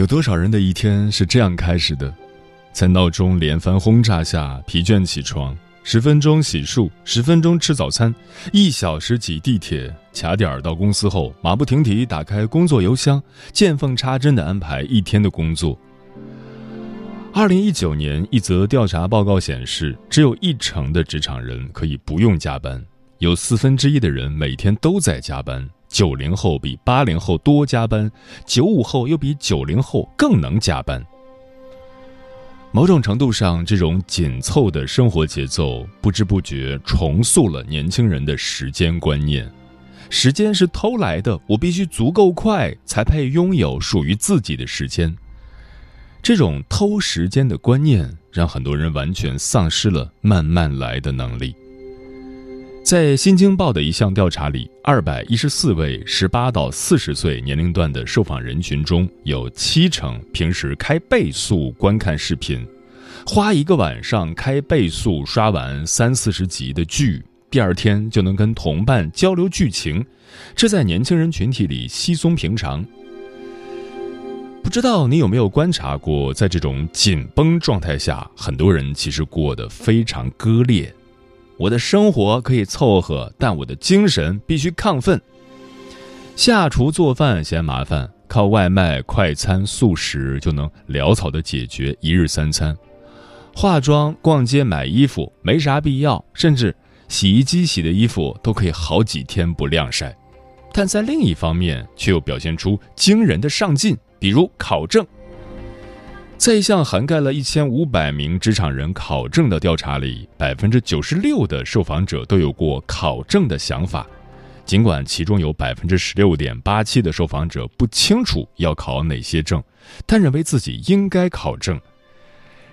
有多少人的一天是这样开始的？在闹钟连番轰炸下，疲倦起床，十分钟洗漱，十分钟吃早餐，一小时挤地铁，卡点儿到公司后，马不停蹄打开工作邮箱，见缝插针的安排一天的工作。二零一九年一则调查报告显示，只有一成的职场人可以不用加班，有四分之一的人每天都在加班。九零后比八零后多加班，九五后又比九零后更能加班。某种程度上，这种紧凑的生活节奏不知不觉重塑了年轻人的时间观念：时间是偷来的，我必须足够快才配拥有属于自己的时间。这种偷时间的观念，让很多人完全丧失了慢慢来的能力。在《新京报》的一项调查里，二百一十四位十八到四十岁年龄段的受访人群中，有七成平时开倍速观看视频，花一个晚上开倍速刷完三四十集的剧，第二天就能跟同伴交流剧情，这在年轻人群体里稀松平常。不知道你有没有观察过，在这种紧绷状态下，很多人其实过得非常割裂。我的生活可以凑合，但我的精神必须亢奋。下厨做饭嫌麻烦，靠外卖、快餐、速食就能潦草的解决一日三餐。化妆、逛街、买衣服没啥必要，甚至洗衣机洗的衣服都可以好几天不晾晒。但在另一方面，却又表现出惊人的上进，比如考证。在一项涵盖了一千五百名职场人考证的调查里，百分之九十六的受访者都有过考证的想法，尽管其中有百分之十六点八七的受访者不清楚要考哪些证，但认为自己应该考证。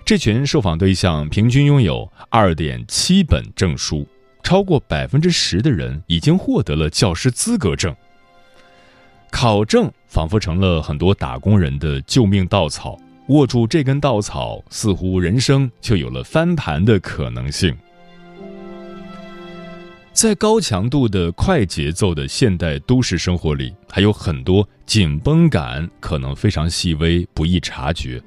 这群受访对象平均拥有二点七本证书，超过百分之十的人已经获得了教师资格证。考证仿佛成了很多打工人的救命稻草。握住这根稻草，似乎人生就有了翻盘的可能性。在高强度的快节奏的现代都市生活里，还有很多紧绷感，可能非常细微，不易察觉。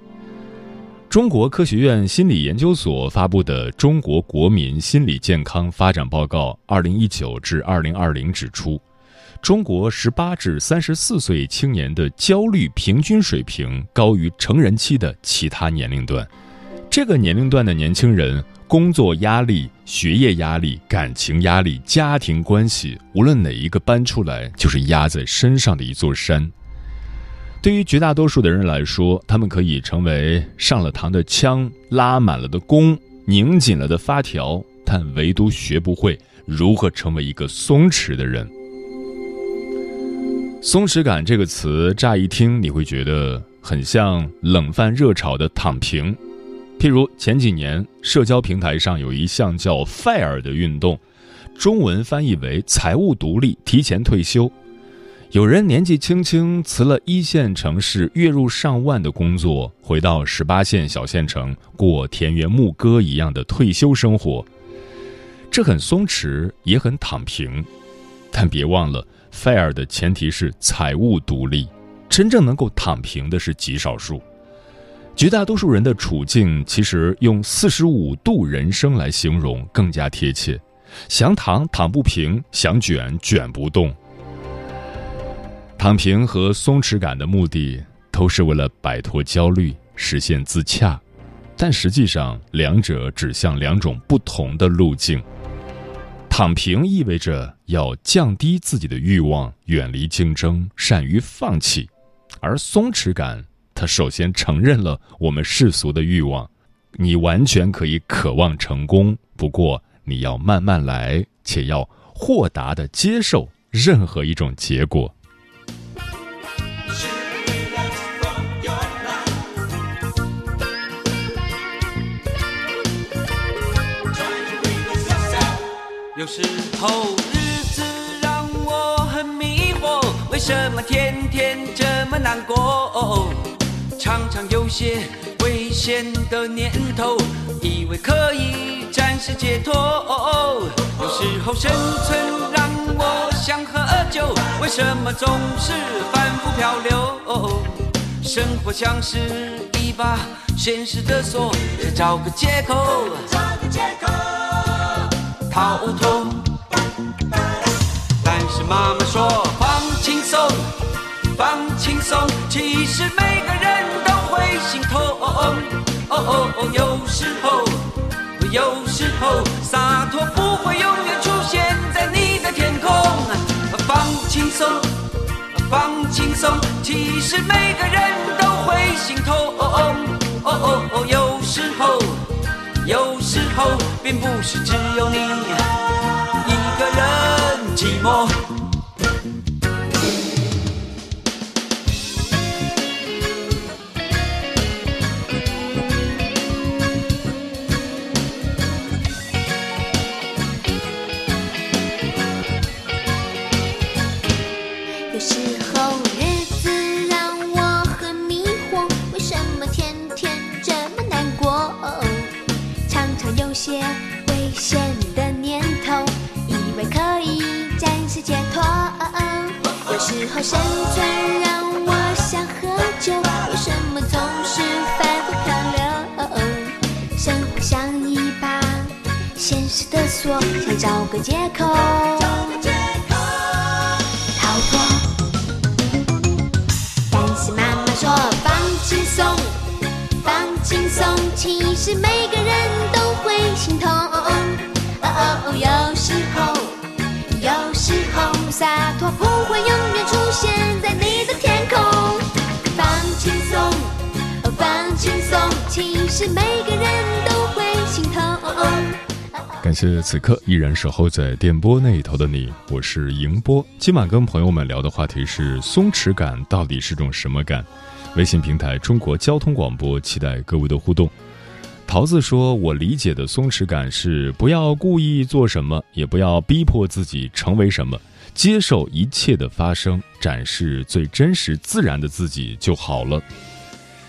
中国科学院心理研究所发布的《中国国民心理健康发展报告（二零一九至二零二零）》指出。中国十八至三十四岁青年的焦虑平均水平高于成人期的其他年龄段。这个年龄段的年轻人，工作压力、学业压力、感情压力、家庭关系，无论哪一个搬出来，就是压在身上的一座山。对于绝大多数的人来说，他们可以成为上了膛的枪、拉满了的弓、拧紧了的发条，但唯独学不会如何成为一个松弛的人。松弛感这个词，乍一听你会觉得很像冷饭热炒的躺平。譬如前几年，社交平台上有一项叫 “fire” 的运动，中文翻译为“财务独立，提前退休”。有人年纪轻轻辞了一线城市月入上万的工作，回到十八线小县城过田园牧歌一样的退休生活。这很松弛，也很躺平，但别忘了。Fair 的前提是财务独立，真正能够躺平的是极少数。绝大多数人的处境，其实用“四十五度人生”来形容更加贴切。想躺躺不平，想卷卷不动。躺平和松弛感的目的，都是为了摆脱焦虑，实现自洽。但实际上，两者指向两种不同的路径。躺平意味着要降低自己的欲望，远离竞争，善于放弃；而松弛感。他首先承认了我们世俗的欲望，你完全可以渴望成功，不过你要慢慢来，且要豁达的接受任何一种结果。有时候什么天天这么难过？常常有些危险的念头，以为可以暂时解脱。有时候生存让我想喝酒，为什么总是反复漂流？生活像是一把现实的锁，找个借口，找个借口逃脱。但是妈妈说放轻松，放轻松，其实每个人都会。心痛，哦哦哦，有时候，有时候，洒脱不会永远出现在你的天空。放轻松，放轻松，其实每个人都会心痛。哦哦哦，有时候，有时候，并不是只有你一个人寂寞。解脱。有时候生存让我想喝酒，为什么总是反复漂流？生活像一把现实的锁，想找个借口逃脱。但是妈妈说放轻松，放轻松，其实每个人都会心痛。哦，哦哦，有时洒脱不会永远出现在你的天空。放轻松，放轻松，其实每个人都会心痛。感谢此刻依然守候在电波那一头的你，我是迎波。今晚跟朋友们聊的话题是松弛感到底是种什么感？微信平台中国交通广播，期待各位的互动。桃子说：“我理解的松弛感是不要故意做什么，也不要逼迫自己成为什么。”接受一切的发生，展示最真实自然的自己就好了。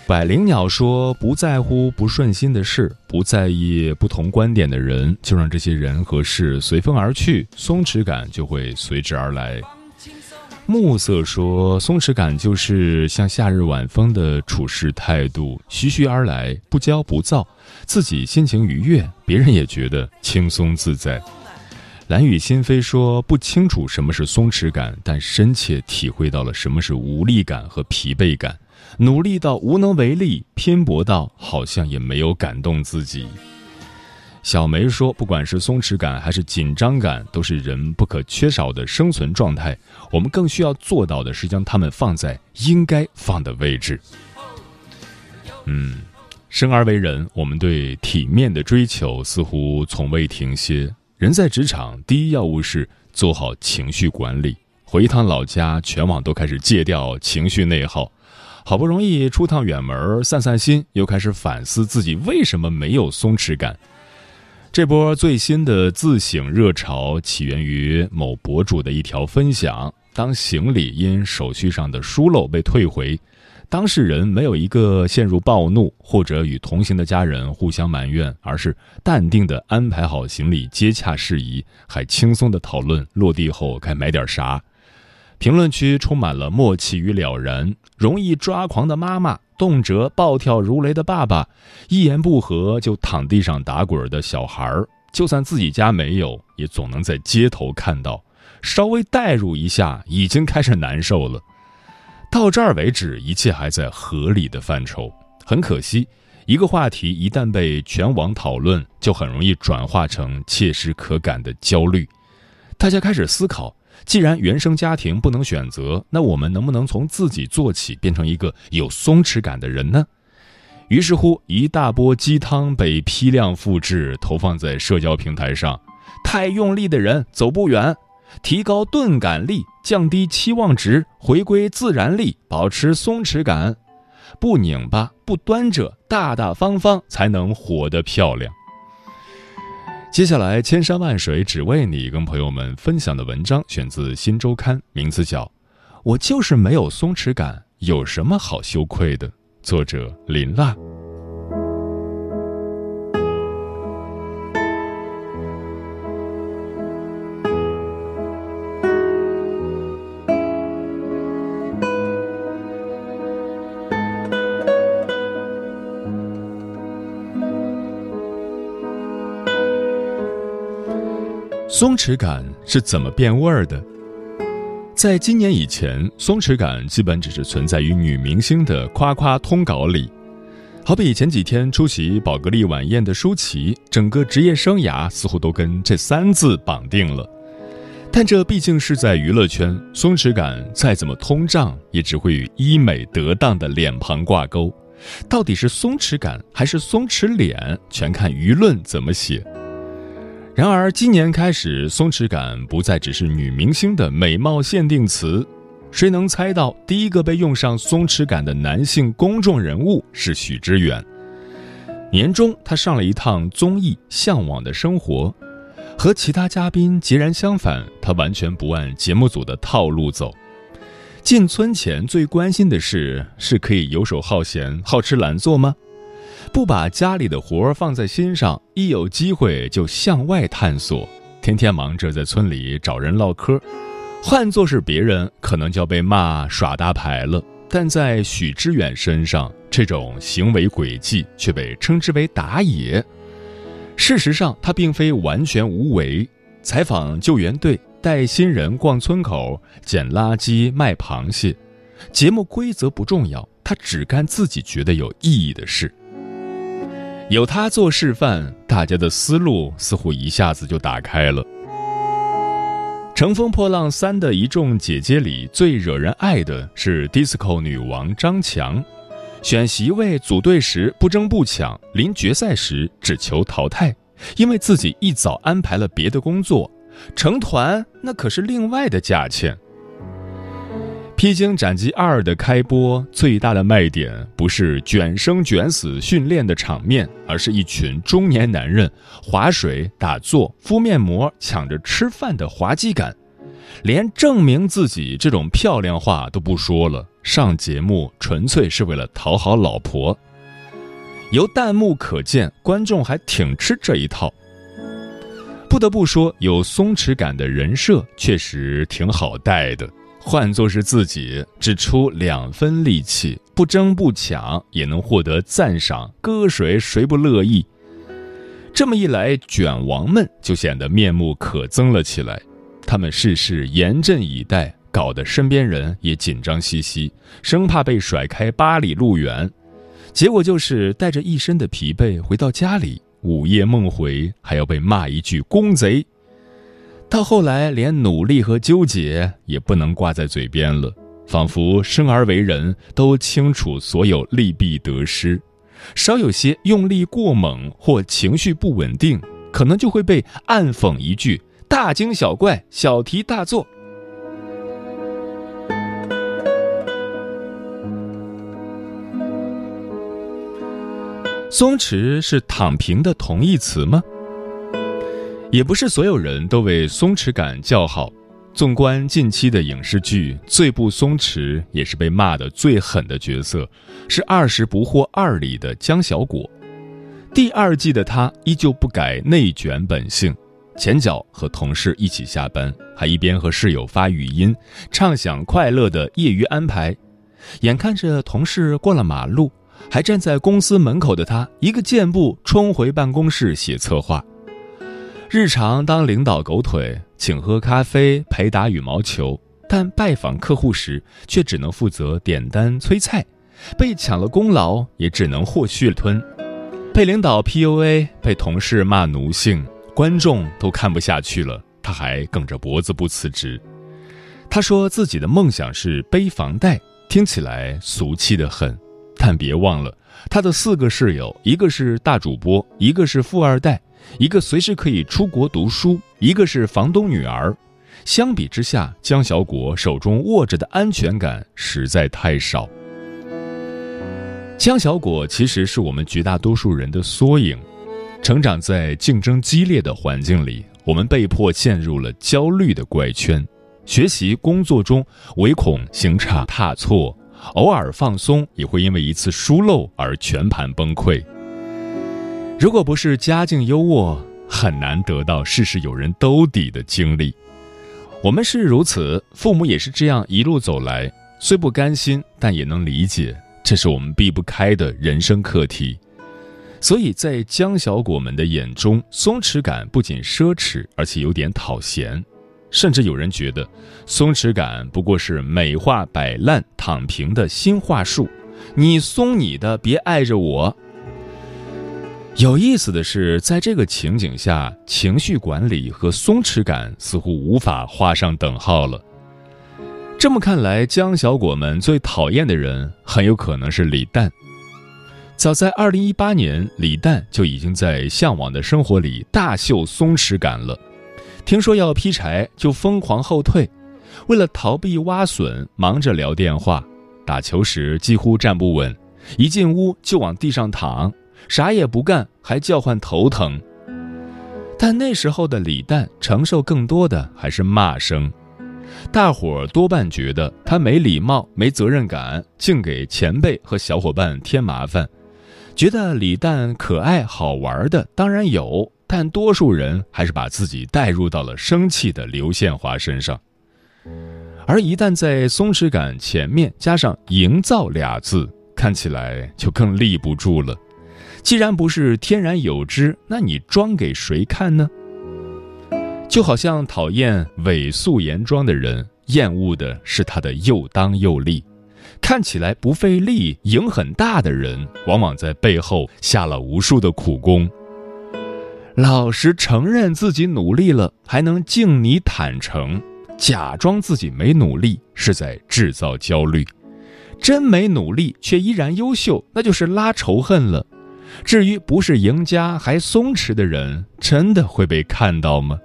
百灵鸟说：“不在乎不顺心的事，不在意不同观点的人，就让这些人和事随风而去，松弛感就会随之而来。”暮色说：“松弛感就是像夏日晚风的处事态度，徐徐而来，不骄不躁，自己心情愉悦，别人也觉得轻松自在。”蓝雨心扉说：“不清楚什么是松弛感，但深切体会到了什么是无力感和疲惫感。努力到无能为力，拼搏到好像也没有感动自己。”小梅说：“不管是松弛感还是紧张感，都是人不可缺少的生存状态。我们更需要做到的是将它们放在应该放的位置。”嗯，生而为人，我们对体面的追求似乎从未停歇。人在职场，第一要务是做好情绪管理。回一趟老家，全网都开始戒掉情绪内耗。好不容易出趟远门散散心，又开始反思自己为什么没有松弛感。这波最新的自省热潮起源于某博主的一条分享：当行李因手续上的疏漏被退回。当事人没有一个陷入暴怒或者与同行的家人互相埋怨，而是淡定地安排好行李，接洽事宜，还轻松地讨论落地后该买点啥。评论区充满了默契与了然。容易抓狂的妈妈动辄暴跳如雷的爸爸，一言不合就躺地上打滚的小孩儿，就算自己家没有，也总能在街头看到。稍微代入一下，已经开始难受了。到这儿为止，一切还在合理的范畴。很可惜，一个话题一旦被全网讨论，就很容易转化成切实可感的焦虑。大家开始思考：既然原生家庭不能选择，那我们能不能从自己做起，变成一个有松弛感的人呢？于是乎，一大波鸡汤被批量复制，投放在社交平台上。太用力的人走不远。提高钝感力，降低期望值，回归自然力，保持松弛感，不拧巴，不端着，大大方方，才能活得漂亮。接下来，千山万水只为你，跟朋友们分享的文章选自《新周刊》，名字叫《我就是没有松弛感，有什么好羞愧的》，作者林娜。松弛感是怎么变味儿的？在今年以前，松弛感基本只是存在于女明星的夸夸通稿里。好比前几天出席宝格丽晚宴的舒淇，整个职业生涯似乎都跟这三字绑定了。但这毕竟是在娱乐圈，松弛感再怎么通胀，也只会与医美得当的脸庞挂钩。到底是松弛感还是松弛脸，全看舆论怎么写。然而，今年开始，松弛感不再只是女明星的美貌限定词。谁能猜到第一个被用上松弛感的男性公众人物是许知远？年终，他上了一趟综艺《向往的生活》，和其他嘉宾截然相反，他完全不按节目组的套路走。进村前最关心的事：是可以游手好闲、好吃懒做吗？不把家里的活儿放在心上，一有机会就向外探索，天天忙着在村里找人唠嗑。换做是别人，可能就要被骂耍大牌了。但在许知远身上，这种行为轨迹却被称之为打野。事实上，他并非完全无为。采访救援队，带新人逛村口，捡垃圾，卖螃蟹。节目规则不重要，他只干自己觉得有意义的事。有他做示范，大家的思路似乎一下子就打开了。《乘风破浪三》的一众姐姐里，最惹人爱的是 DISCO 女王张强。选席位组队时不争不抢，临决赛时只求淘汰，因为自己一早安排了别的工作。成团那可是另外的价钱。《披荆斩棘二》的开播最大的卖点不是卷生卷死训练的场面，而是一群中年男人划水、打坐、敷面膜、抢着吃饭的滑稽感。连证明自己这种漂亮话都不说了，上节目纯粹是为了讨好老婆。由弹幕可见，观众还挺吃这一套。不得不说，有松弛感的人设确实挺好带的。换作是自己，只出两分力气，不争不抢，也能获得赞赏，搁谁谁不乐意？这么一来，卷王们就显得面目可憎了起来。他们事事严阵以待，搞得身边人也紧张兮兮，生怕被甩开八里路远。结果就是带着一身的疲惫回到家里，午夜梦回，还要被骂一句“公贼”。到后来，连努力和纠结也不能挂在嘴边了，仿佛生而为人都清楚所有利弊得失，稍有些用力过猛或情绪不稳定，可能就会被暗讽一句“大惊小怪，小题大做”。松弛是躺平的同义词吗？也不是所有人都为松弛感叫好。纵观近期的影视剧，最不松弛也是被骂的最狠的角色，是《二十不惑二》里的江小果。第二季的他依旧不改内卷本性，前脚和同事一起下班，还一边和室友发语音，畅享快乐的业余安排。眼看着同事过了马路，还站在公司门口的他，一个箭步冲回办公室写策划。日常当领导狗腿，请喝咖啡，陪打羽毛球，但拜访客户时却只能负责点单催菜，被抢了功劳也只能获血吞，被领导 PUA，被同事骂奴性，观众都看不下去了，他还梗着脖子不辞职。他说自己的梦想是背房贷，听起来俗气的很，但别忘了他的四个室友，一个是大主播，一个是富二代，一个随时可以出国读书，一个是房东女儿。相比之下，江小果手中握着的安全感实在太少。江小果其实是我们绝大多数人的缩影，成长在竞争激烈的环境里，我们被迫陷入了焦虑的怪圈。学习工作中唯恐行差踏错，偶尔放松也会因为一次疏漏而全盘崩溃。如果不是家境优渥，很难得到事事有人兜底的经历。我们是如此，父母也是这样一路走来，虽不甘心，但也能理解，这是我们避不开的人生课题。所以在江小果们的眼中，松弛感不仅奢侈，而且有点讨嫌。甚至有人觉得，松弛感不过是美化摆烂、躺平的新话术。你松你的，别碍着我。有意思的是，在这个情景下，情绪管理和松弛感似乎无法画上等号了。这么看来，江小果们最讨厌的人很有可能是李诞。早在2018年，李诞就已经在《向往的生活》里大秀松弛感了。听说要劈柴，就疯狂后退；为了逃避挖笋，忙着聊电话；打球时几乎站不稳，一进屋就往地上躺，啥也不干，还叫唤头疼。但那时候的李诞承受更多的还是骂声，大伙儿多半觉得他没礼貌、没责任感，净给前辈和小伙伴添麻烦；觉得李诞可爱好玩的当然有。但多数人还是把自己带入到了生气的刘宪华身上，而一旦在松弛感前面加上“营造”俩字，看起来就更立不住了。既然不是天然有之，那你装给谁看呢？就好像讨厌伪素颜妆的人，厌恶的是他的又当又立；看起来不费力、影很大的人，往往在背后下了无数的苦功。老实承认自己努力了，还能敬你坦诚；假装自己没努力，是在制造焦虑；真没努力却依然优秀，那就是拉仇恨了。至于不是赢家还松弛的人，真的会被看到吗？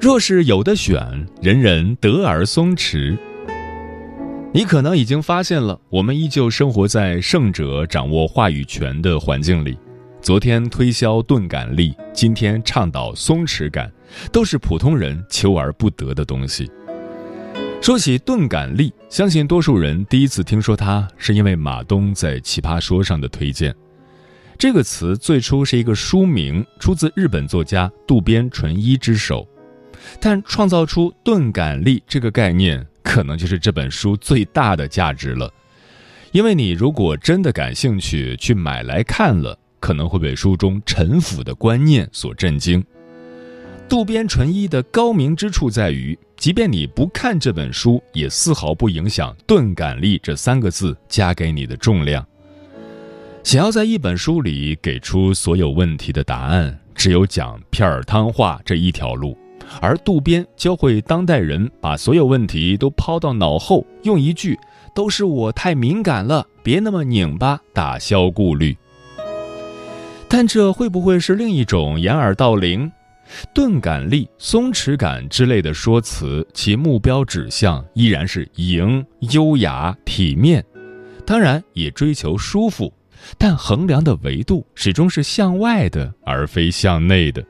若是有的选，人人得而松弛。你可能已经发现了，我们依旧生活在胜者掌握话语权的环境里。昨天推销钝感力，今天倡导松弛感，都是普通人求而不得的东西。说起钝感力，相信多数人第一次听说它，是因为马东在《奇葩说》上的推荐。这个词最初是一个书名，出自日本作家渡边淳一之手。但创造出钝感力这个概念，可能就是这本书最大的价值了。因为你如果真的感兴趣去买来看了，可能会被书中陈腐的观念所震惊。渡边淳一的高明之处在于，即便你不看这本书，也丝毫不影响“钝感力”这三个字加给你的重量。想要在一本书里给出所有问题的答案，只有讲片儿汤话这一条路。而渡边教会当代人把所有问题都抛到脑后，用一句“都是我太敏感了，别那么拧巴”打消顾虑。但这会不会是另一种掩耳盗铃？钝感力、松弛感之类的说辞，其目标指向依然是赢、优雅、体面，当然也追求舒服，但衡量的维度始终是向外的，而非向内的。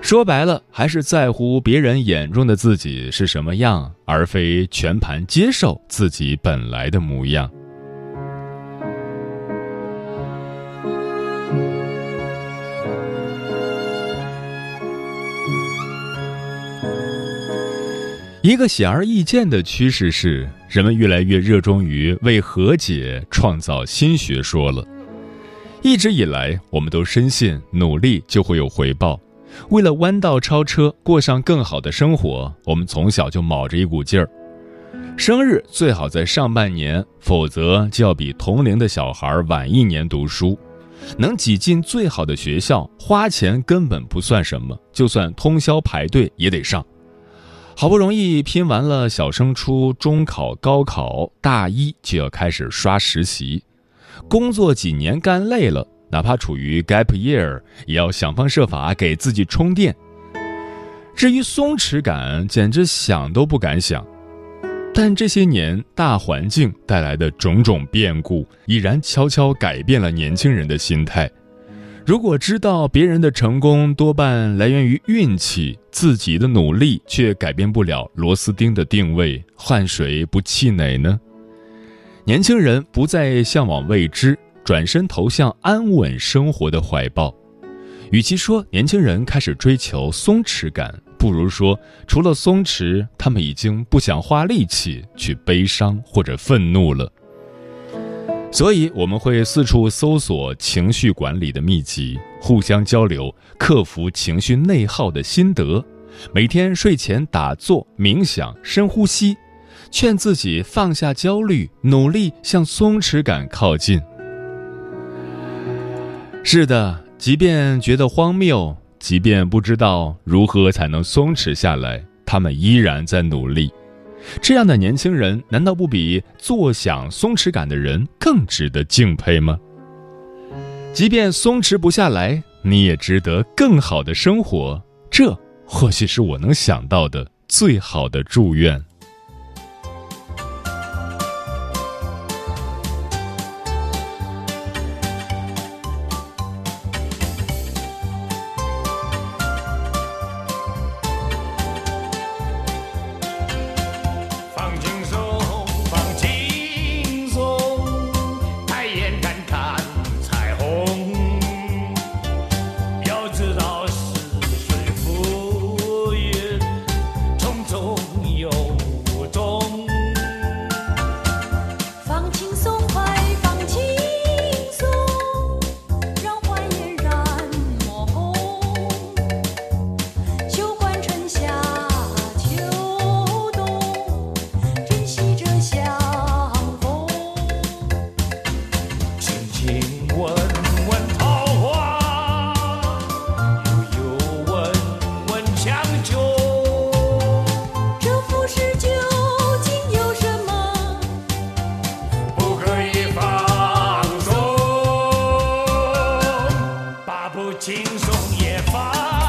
说白了，还是在乎别人眼中的自己是什么样，而非全盘接受自己本来的模样。一个显而易见的趋势是，人们越来越热衷于为和解创造新学说了。一直以来，我们都深信努力就会有回报。为了弯道超车，过上更好的生活，我们从小就卯着一股劲儿。生日最好在上半年，否则就要比同龄的小孩晚一年读书。能挤进最好的学校，花钱根本不算什么，就算通宵排队也得上。好不容易拼完了小升初、中考、高考，大一就要开始刷实习。工作几年干累了，哪怕处于 gap year，也要想方设法给自己充电。至于松弛感，简直想都不敢想。但这些年大环境带来的种种变故，已然悄悄改变了年轻人的心态。如果知道别人的成功多半来源于运气，自己的努力却改变不了螺丝钉的定位，换谁不气馁呢？年轻人不再向往未知，转身投向安稳生活的怀抱。与其说年轻人开始追求松弛感，不如说除了松弛，他们已经不想花力气去悲伤或者愤怒了。所以我们会四处搜索情绪管理的秘籍，互相交流克服情绪内耗的心得。每天睡前打坐、冥想、深呼吸，劝自己放下焦虑，努力向松弛感靠近。是的，即便觉得荒谬，即便不知道如何才能松弛下来，他们依然在努力。这样的年轻人，难道不比坐享松弛感的人更值得敬佩吗？即便松弛不下来，你也值得更好的生活。这或许是我能想到的最好的祝愿。轻松也放。